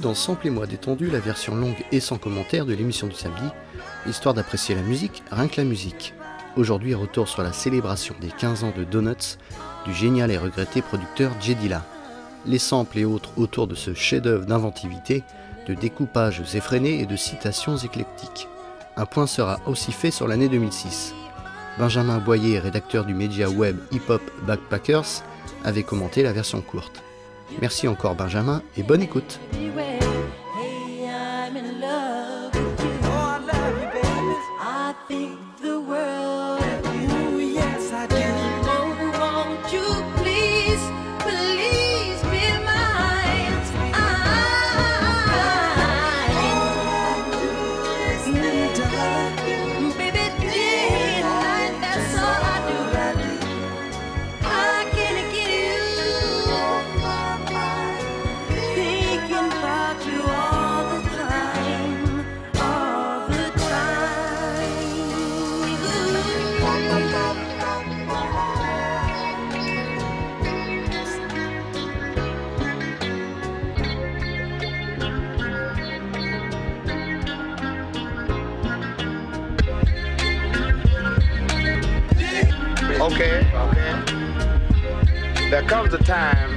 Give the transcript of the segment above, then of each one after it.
I Bienvenue dans Samplez-moi détendu, la version longue et sans commentaire de l'émission du samedi, histoire d'apprécier la musique, rien que la musique. Aujourd'hui, retour sur la célébration des 15 ans de Donuts du génial et regretté producteur Jedila. Les samples et autres autour de ce chef-d'œuvre d'inventivité, de découpages effrénés et de citations éclectiques. Un point sera aussi fait sur l'année 2006. Benjamin Boyer, rédacteur du média web Hip Hop Backpackers, avait commenté la version courte. Merci encore Benjamin et bonne écoute. Comes a time.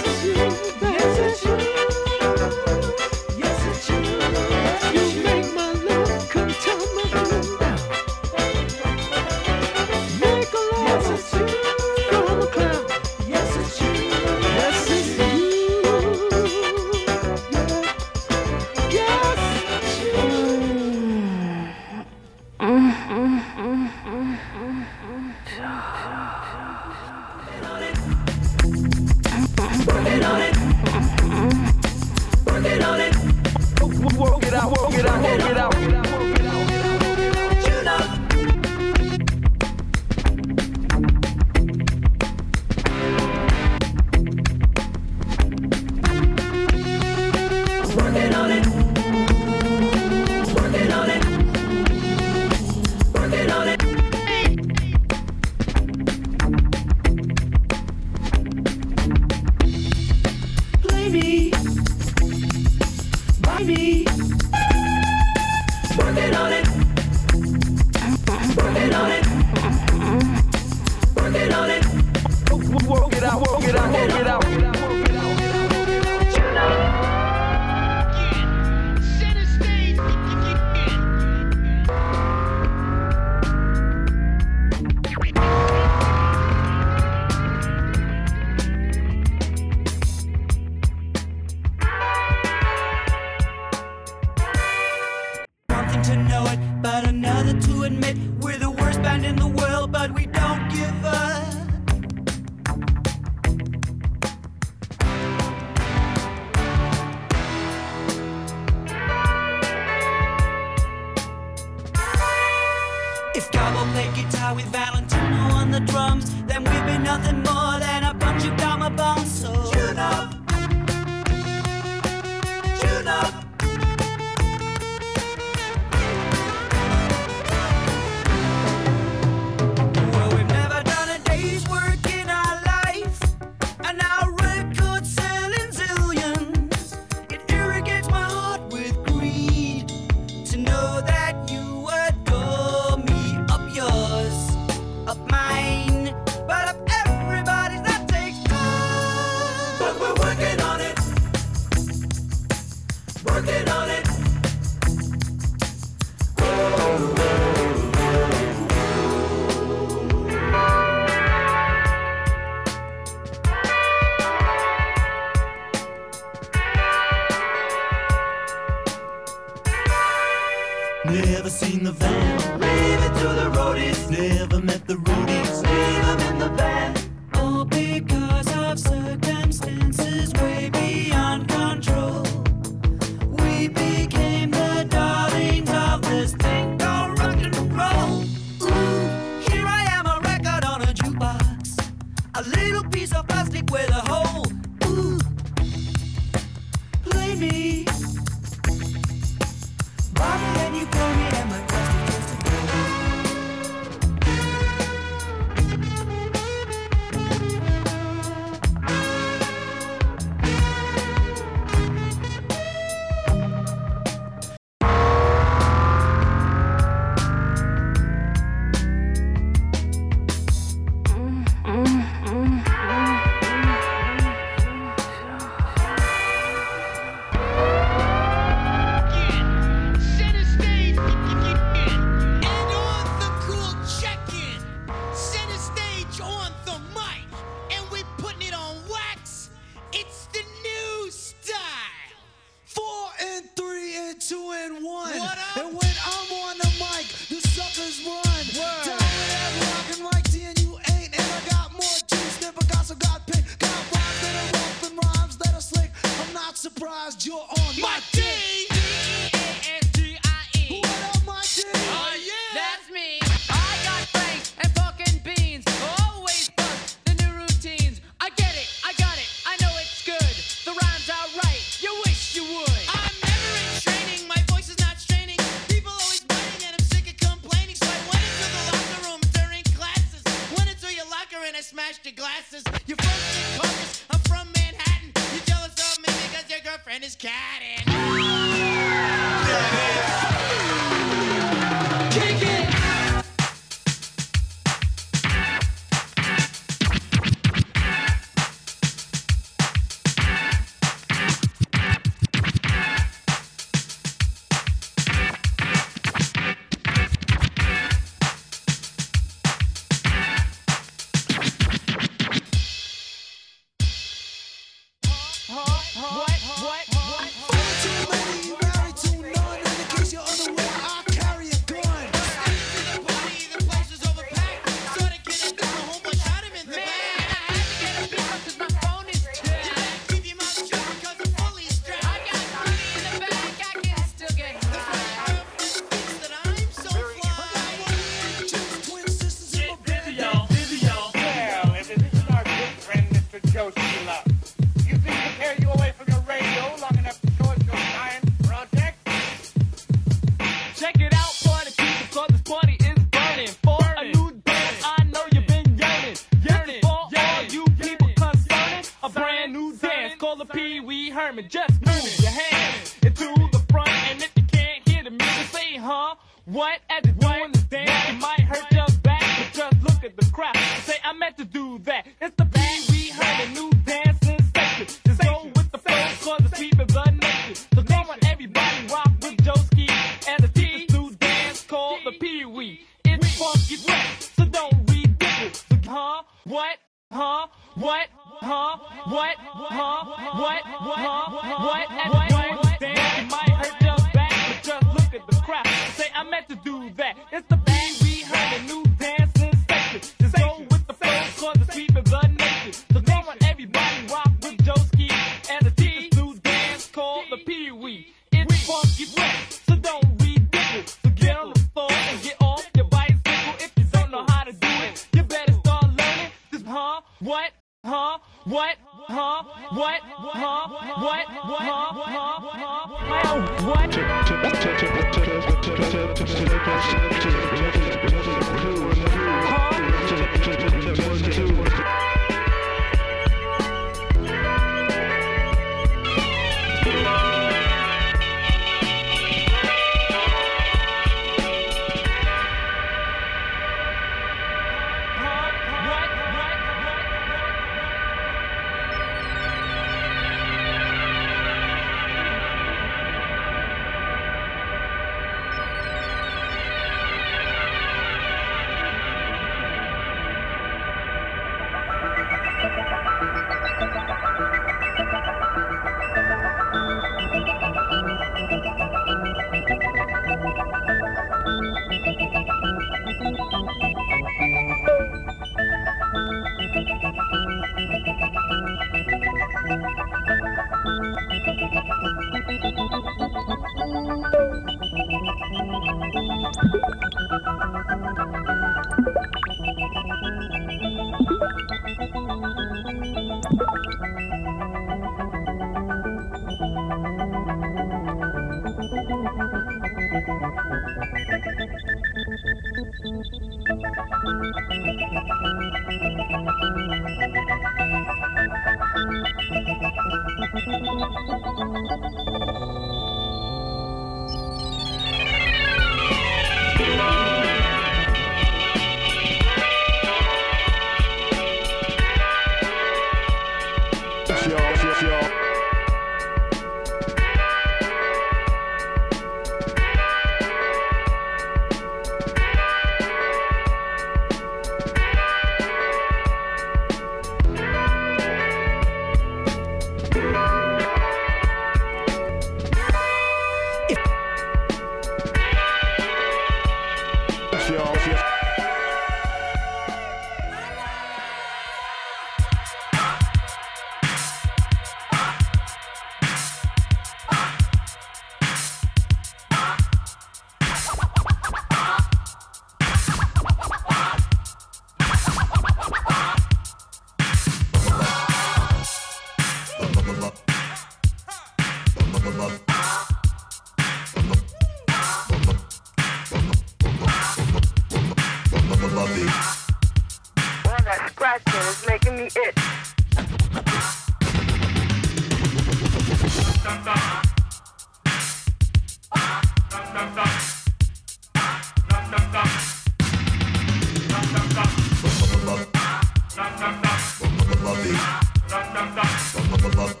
Buffalo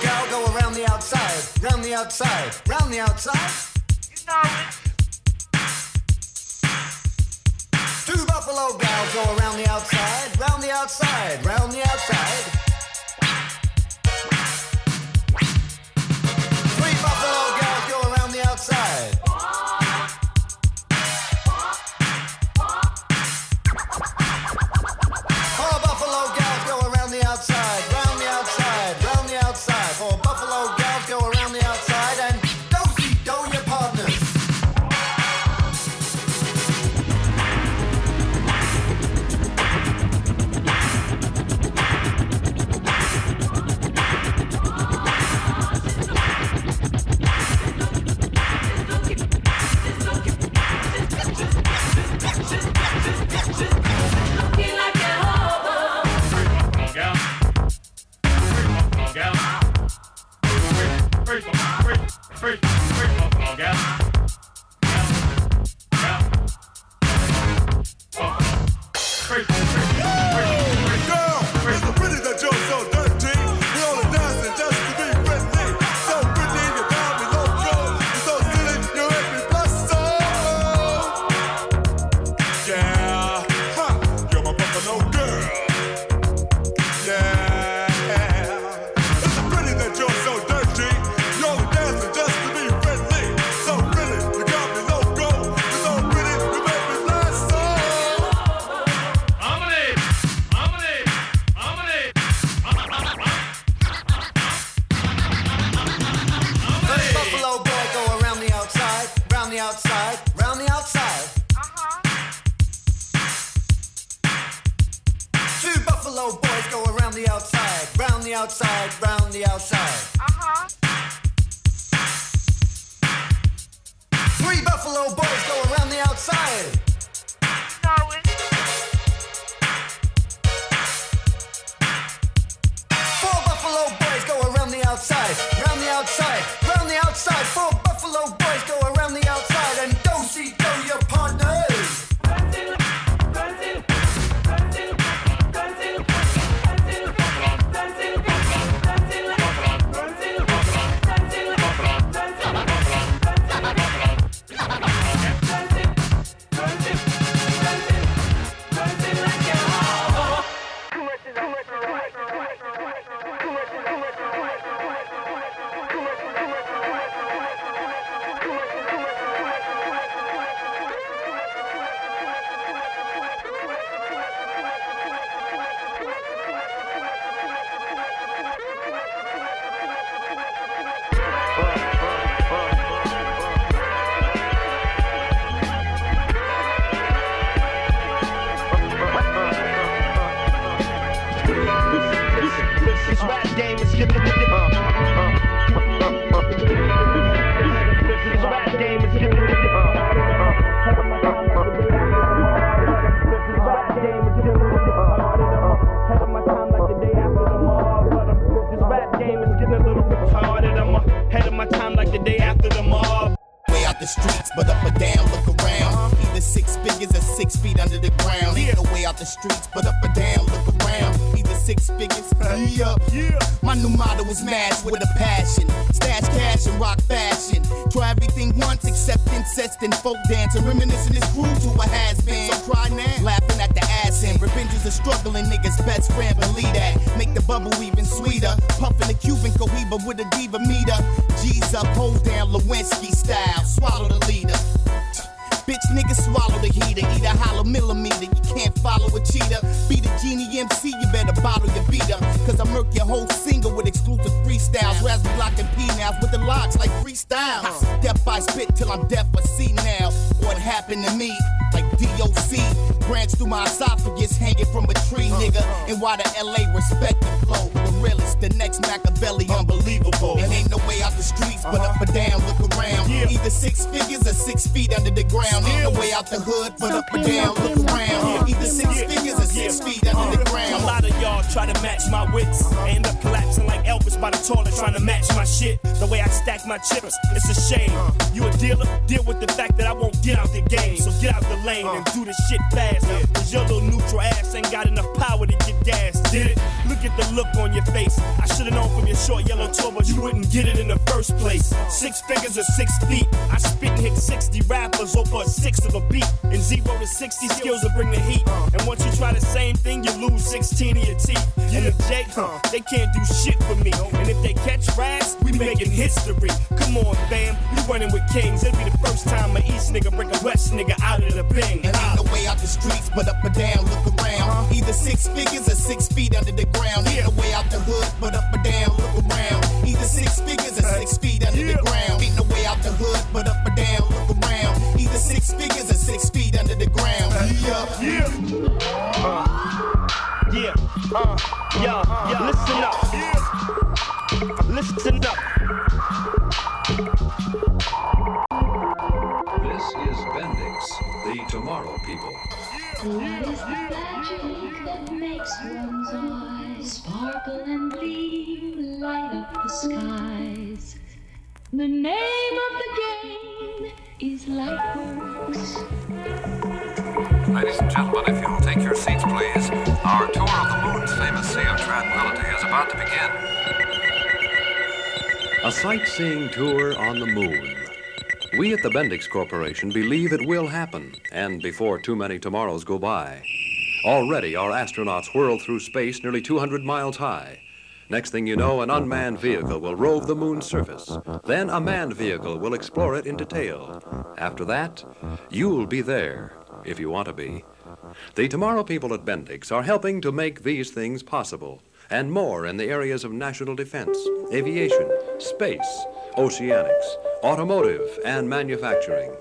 gal go around the outside, round the outside, round the outside. Two buffalo go around the outside, round the outside, round the outside. The outside, round the outside. Two buffalo boys go around the outside, round the outside, round the outside. Uh-huh. Three buffalo boys go around the outside. But up or down, look around. Either six figures, yeah. yeah. My new motto is match with a passion. Stash cash and rock fashion. Try everything once except incest and folk dance. And reminiscing is cruel to a has been. So cry now. Laughing at the ass end. Revenge is a struggling nigga's best friend, believe that. Make the bubble even sweeter. Puffing a Cuban cohiba with a diva meter. G's up, hold down Lewinsky style. Swallow the leader. Bitch, nigga, swallow the heater. Eat a hollow millimeter. You can't follow a cheater. Be the genie MC, you better bottle your beater. Cause I murk your whole single with exclusive freestyles. Raspberry block and P-nails with the locks like freestyles. Death by spit till I'm deaf or see now. What happened to me? Like DOC. Branch through my esophagus, hanging from a tree, nigga. And why the LA respect the flow? The realest, the next Machiavelli, unbelievable. And ain't no way out the streets, but uh-huh. up or down, look around. Either six figures or six feet under the ground. Ain't no way out the hood, but up or down, look around. Either six figures or six feet under the uh, ground. A lot of y'all try to match my wits. I end up collapsing like Elvis by the toilet trying to match my shit. The way I stack my chips, it's a shame. You a dealer? Deal with the fact that I won't get out the game. So get out the lane and do the shit fast. Cause your little neutral ass ain't got enough power to get gas. Did it? Look at the look on your face. I should've known from your short yellow turbos you wouldn't get it in the first place. Six figures or six feet. I spit and hit 60 rappers over a sixth of a beat. And zero to 60 skills will bring the heat. And once you try the same thing, you lose 16 of your teeth. And the J, huh, they can't do shit for me. And if they catch rags, we making history. Come on, fam, you running with kings. It'll be the first time a East nigga break a West nigga out of the bing. And ain't no way out the streets, but up or down, look around. Either six figures or six feet under the ground. No way out the hood, but up or down, look around. Either six figures or six feet under the ground. Begin. A sightseeing tour on the moon. We at the Bendix Corporation believe it will happen, and before too many tomorrows go by. Already, our astronauts whirl through space nearly 200 miles high. Next thing you know, an unmanned vehicle will rove the moon's surface. Then a manned vehicle will explore it in detail. After that, you'll be there, if you want to be. The Tomorrow people at Bendix are helping to make these things possible, and more in the areas of national defense, aviation, space, oceanics, automotive, and manufacturing.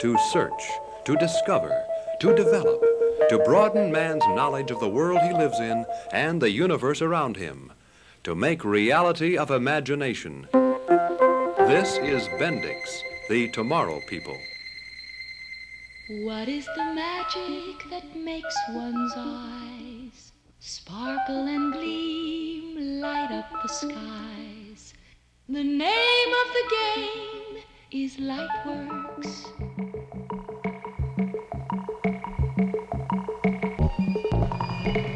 To search, to discover, to develop, to broaden man's knowledge of the world he lives in and the universe around him, to make reality of imagination. This is Bendix, the Tomorrow people. What is the magic that makes one's eyes sparkle and gleam, light up the skies? The name of the game is Lightworks. What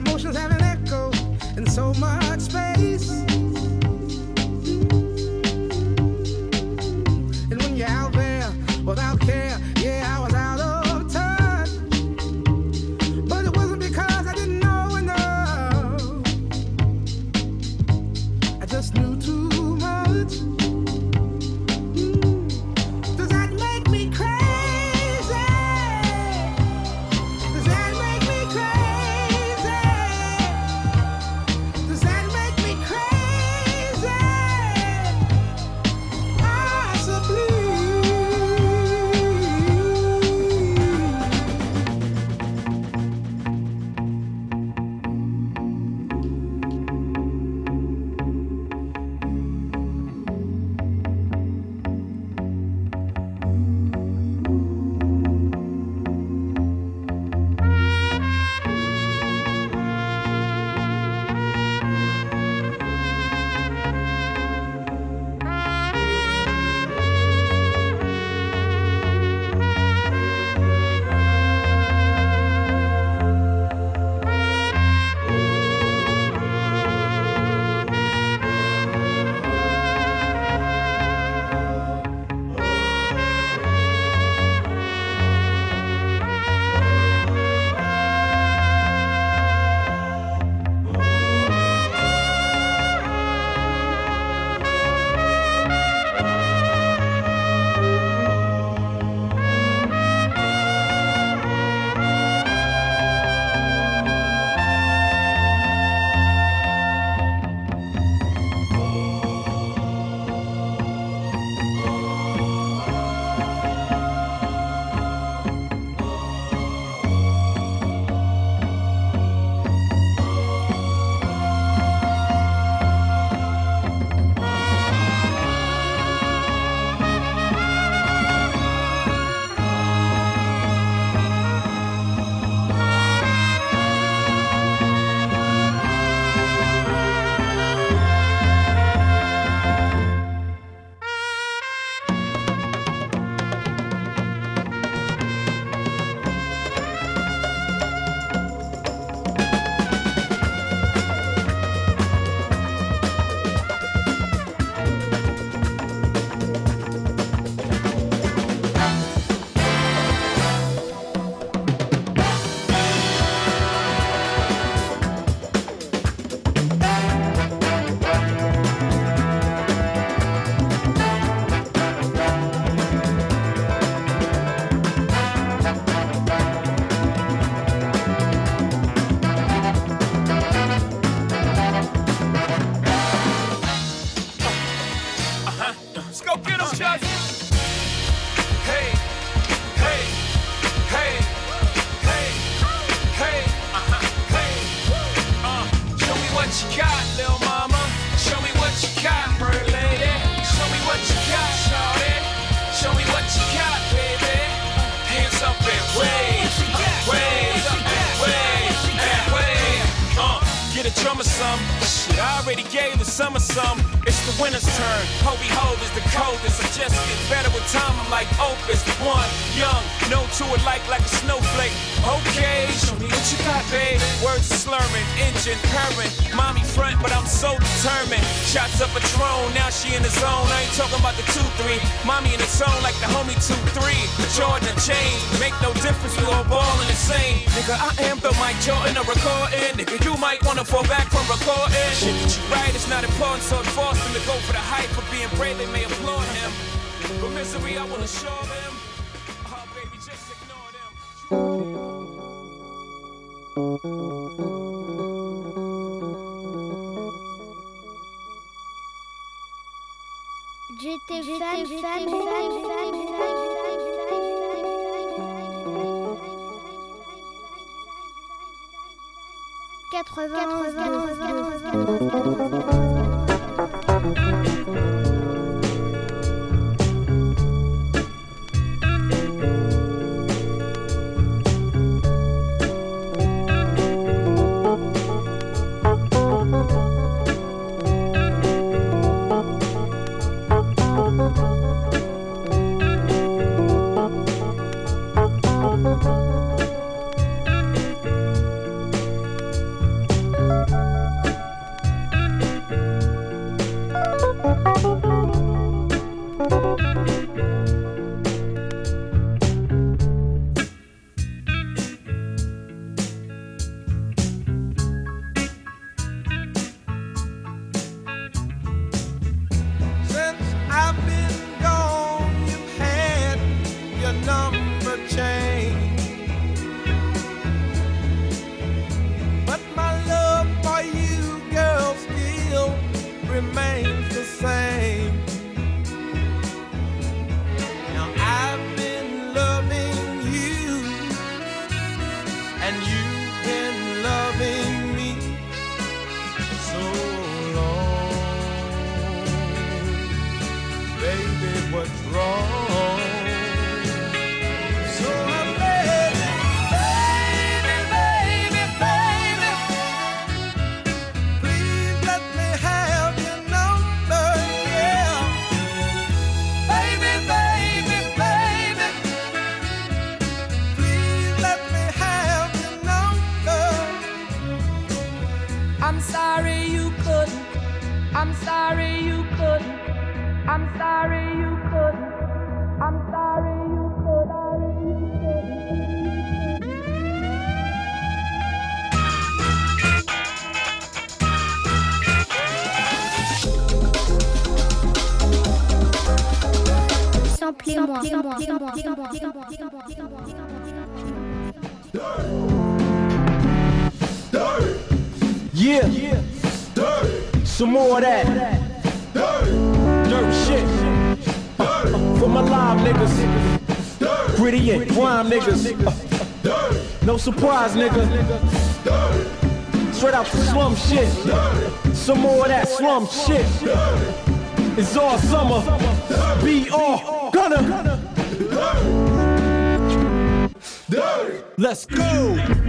emotions have an echo in so much space. Slurring, engine purring. Mommy front, but I'm so determined. Shots up a Patron, now she in the zone. I ain't talking about the two three. Mommy in the zone like the homie two three. The Jordan chain make no difference. We all ballin' the same. Nigga, I am the Mike Jordan of recording. Nigga, you might wanna fall back from recording. Shit that you write is not important, so it forced him to go for the hype. For being brave, they may applaud him. But misery, I will assure them. J'étais fan, fan, fan, fan, fan, fan, Since Some more of that. Dirt shit. Uh, uh, for my live niggas. Gritty and grime niggas. No surprise, nigga. Straight out the slum shit. Some more of that slum shit. It's all summer. All gonna. Let's go.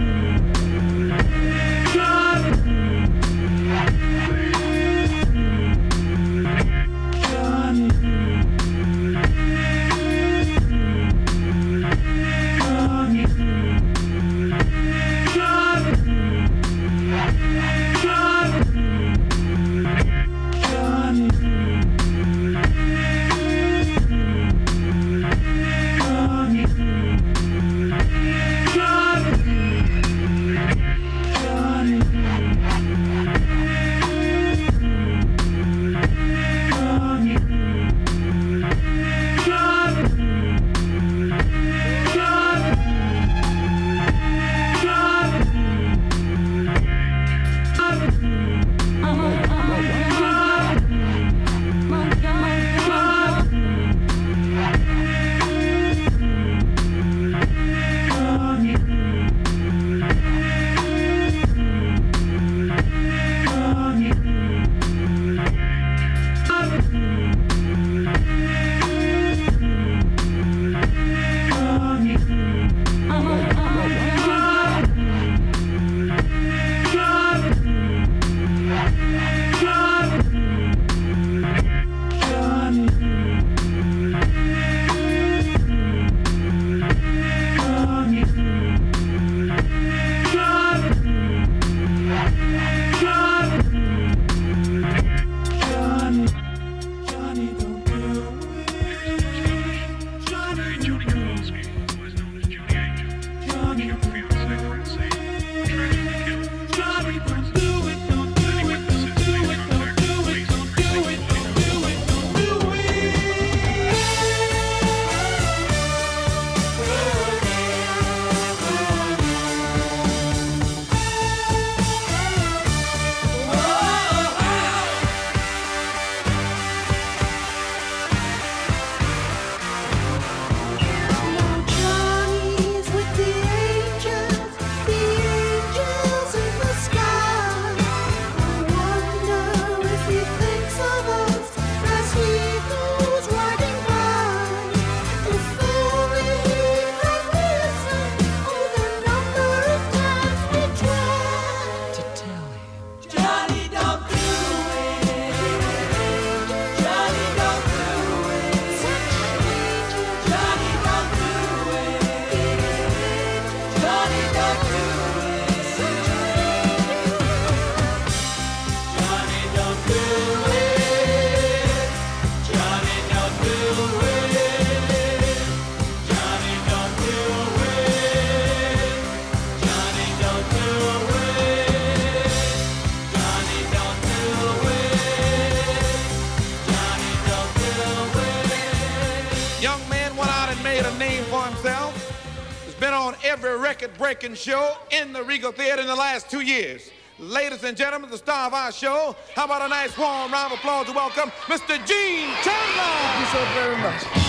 Breaking show in the Regal Theater in the last two years. Ladies and gentlemen, the star of our show, how about a nice warm round of applause to welcome Mr. Gene Chandler? Thank you so very much.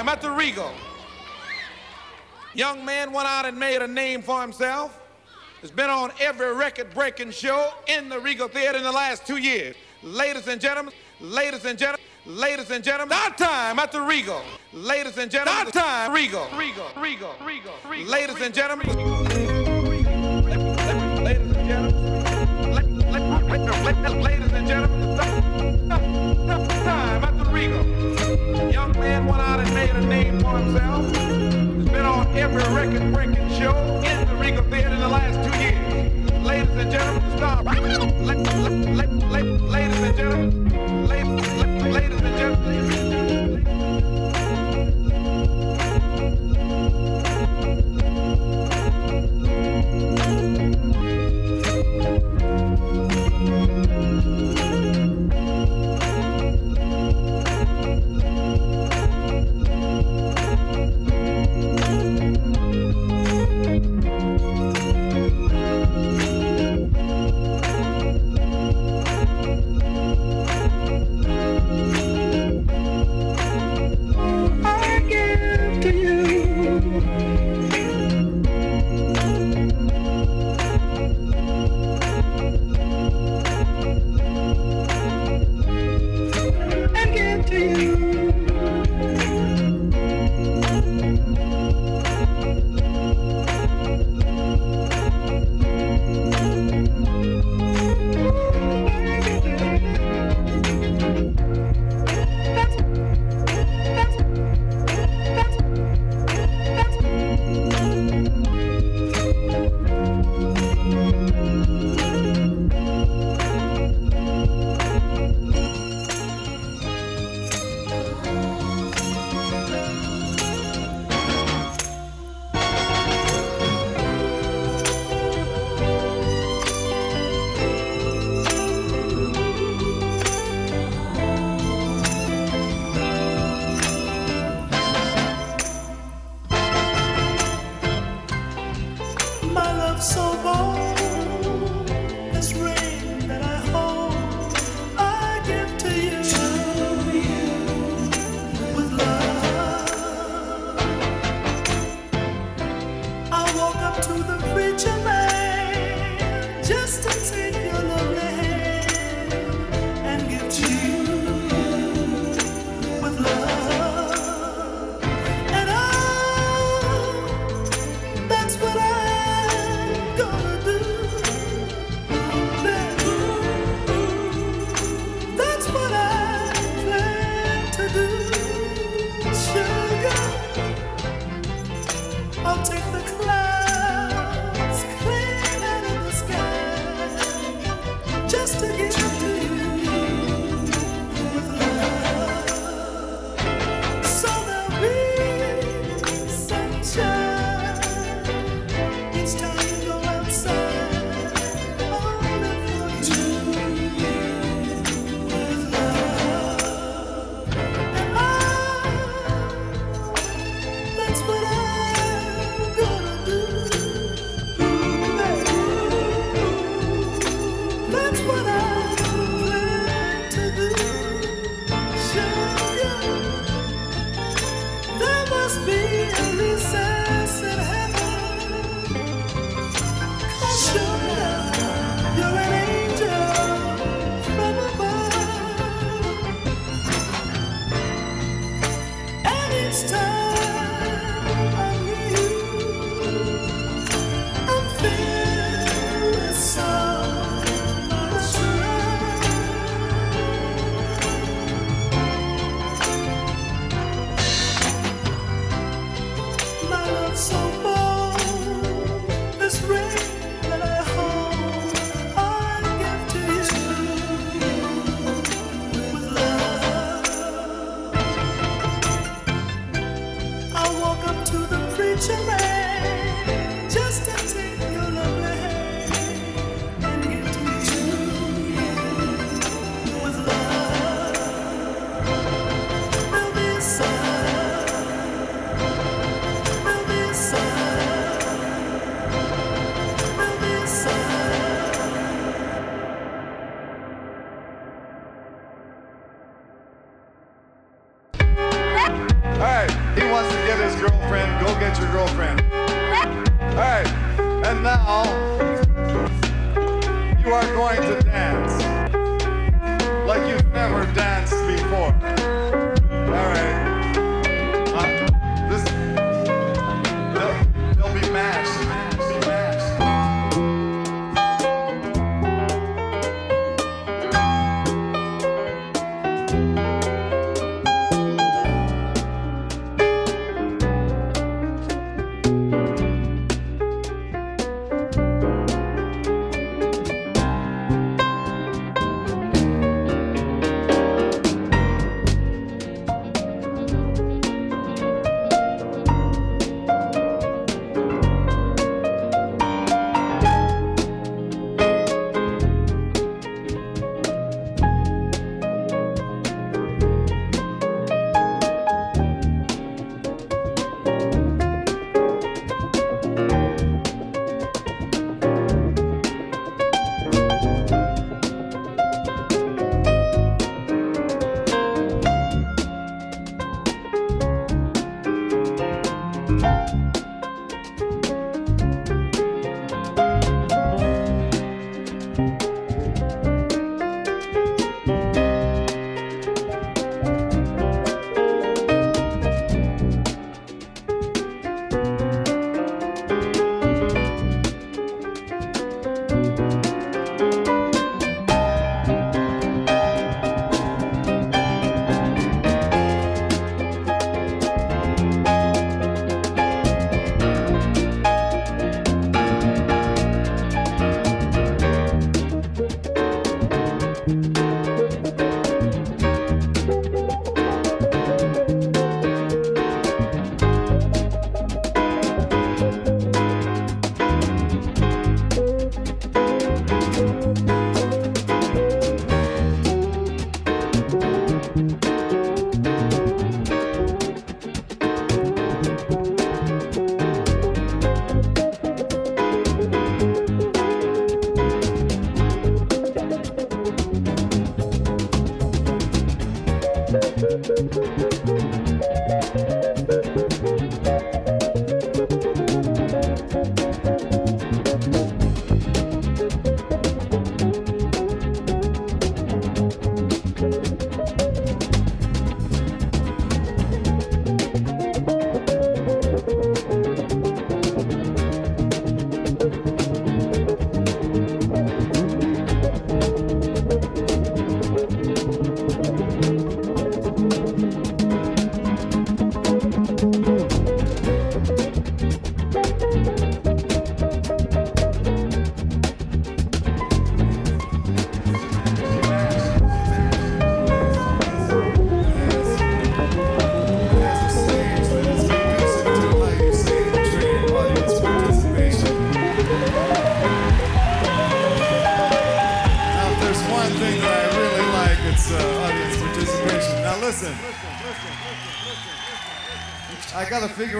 Time at the Regal. Young man went out and made a name for himself. Has been on every record breaking show in the Regal Theater in the last two years. Ladies and gentlemen, ladies and gentlemen, ladies and gentlemen, that time at the Regal. Ladies and gentlemen, that time, Regal, Regal, Regal, Regal, Regal. Ladies and gentlemen, a name himself. Has been on every record breaking show in the Regal Theater in the last two years. Ladies and gentlemen, stop. La- la- la- la- Ladies and gentlemen, ladies,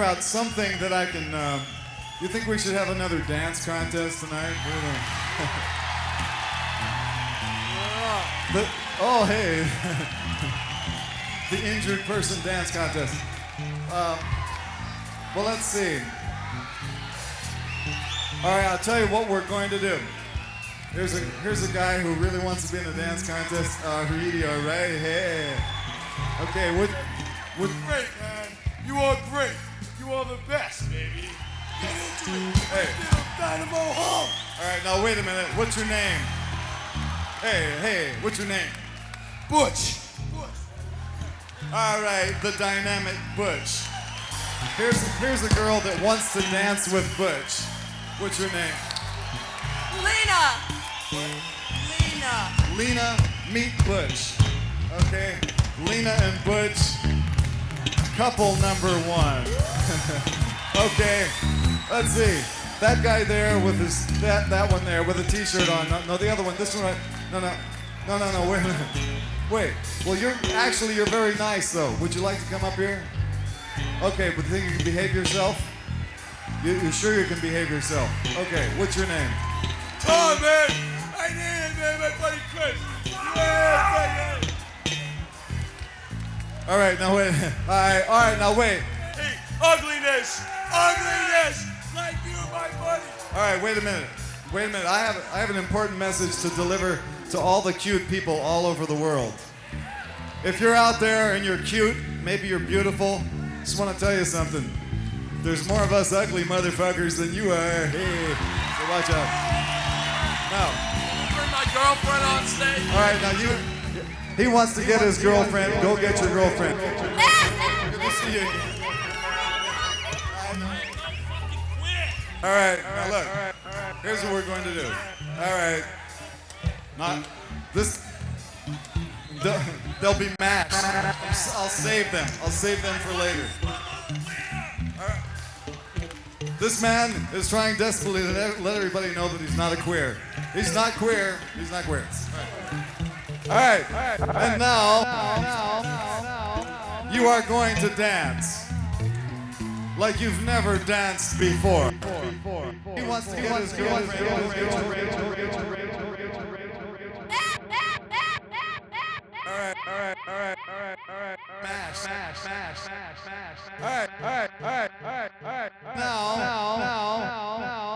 figure out something that I can. Um, you think we should have another dance contest tonight? The- oh, hey. the injured person dance contest. Um, well, let's see. All right, I'll tell you what we're going to do. Here's a here's a guy who really wants to be in a dance contest. Uh, Rudy, all right? Hey. Okay, what? What? Great, man. You are great. Hey. Dynamo Hall. All right, now wait a minute. What's your name? Hey, hey, what's your name? Butch. Butch. All right, the dynamic Butch. Here's here's a girl that wants to dance with Butch. What's your name? Lena! Lena! Lena, meet Butch. Okay, Lena and Butch, couple number one. okay, let's see. That guy there with his that that one there with a t-shirt on. No, no, the other one. This one. Right. No, no, no, no, no. Wait a minute. Wait. Well, you're actually you're very nice though. Would you like to come up here? Okay, but think you can behave yourself? You, you're sure you can behave yourself? Okay. What's your name? Oh, man. I need it, man. My buddy Chris. Yeah, All right. Now wait. All right. All right. Now wait. Hey, ugliness. Ugliness. All right, wait a minute. Wait a minute. I have I have an important message to deliver to all the cute people all over the world. If you're out there and you're cute, maybe you're beautiful, just want to tell you something. There's more of us ugly motherfuckers than you are. Hey, so watch out. Now, Bring my girlfriend on stage. all right, now you. He wants to get his girlfriend. Go get your girlfriend. Good to see you. All right, now look. Here's what we're going to do. All right. Not this. They'll, be matched. I'll save them. I'll save them for later. This man is trying desperately to let- let everybody know that he's not a queer. He's not queer. He's not queer. All right. All right. And now, you are going to dance like you've never danced before. He wants to get his All right, all right, all right, all right, all right. Mash, mash, mash, mash, mash. All right, all right, all right, all right, all right. Now, now, now, now.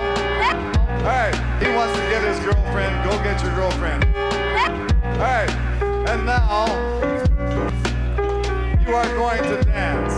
All right, he wants to get his girlfriend. Go get your girlfriend. All right, and now you are going to dance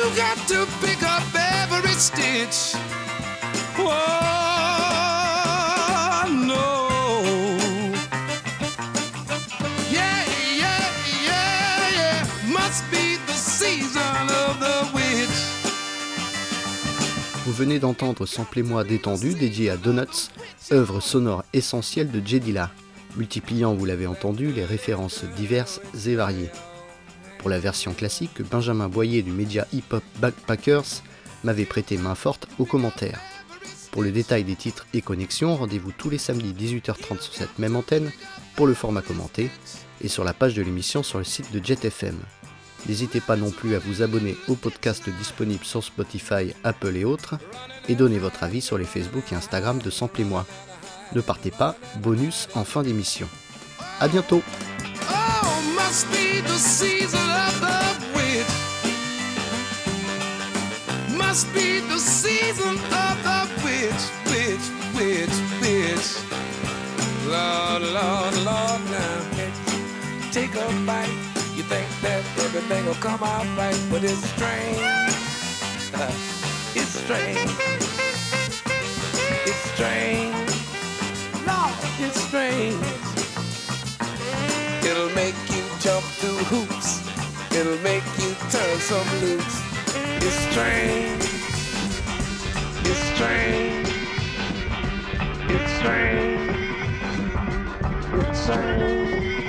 You got to pick up every stitch. Oh, yeah, yeah, yeah. Must be the season of the witch. Vous venez d'entendre Samplez-moi détendu dédié à Donuts, œuvre sonore essentielle de Jedila, multipliant, vous l'avez entendu, les références diverses et variées. Pour la version classique, Benjamin Boyer du média hip-hop Backpackers m'avait prêté main forte aux commentaires. Pour le détail des titres et connexions, rendez-vous tous les samedis 18h30 sur cette même antenne pour le format commenté et sur la page de l'émission sur le site de JetFM. N'hésitez pas non plus à vous abonner au podcast disponible sur Spotify, Apple et autres, et donnez votre avis sur les Facebook et Instagram de Sample et moi. Ne partez pas, bonus en fin d'émission. A bientôt Oh, season of the witch. Must be the season of the witch, witch, witch, witch. Lord, Lord, Lord, now take a bite. You think that everything will come out right, but it's strange. Uh, it's strange. It's strange. Lord, it's strange. It'll make It'll make you turn some loose. It's strange. It's strange. It's strange. It's strange.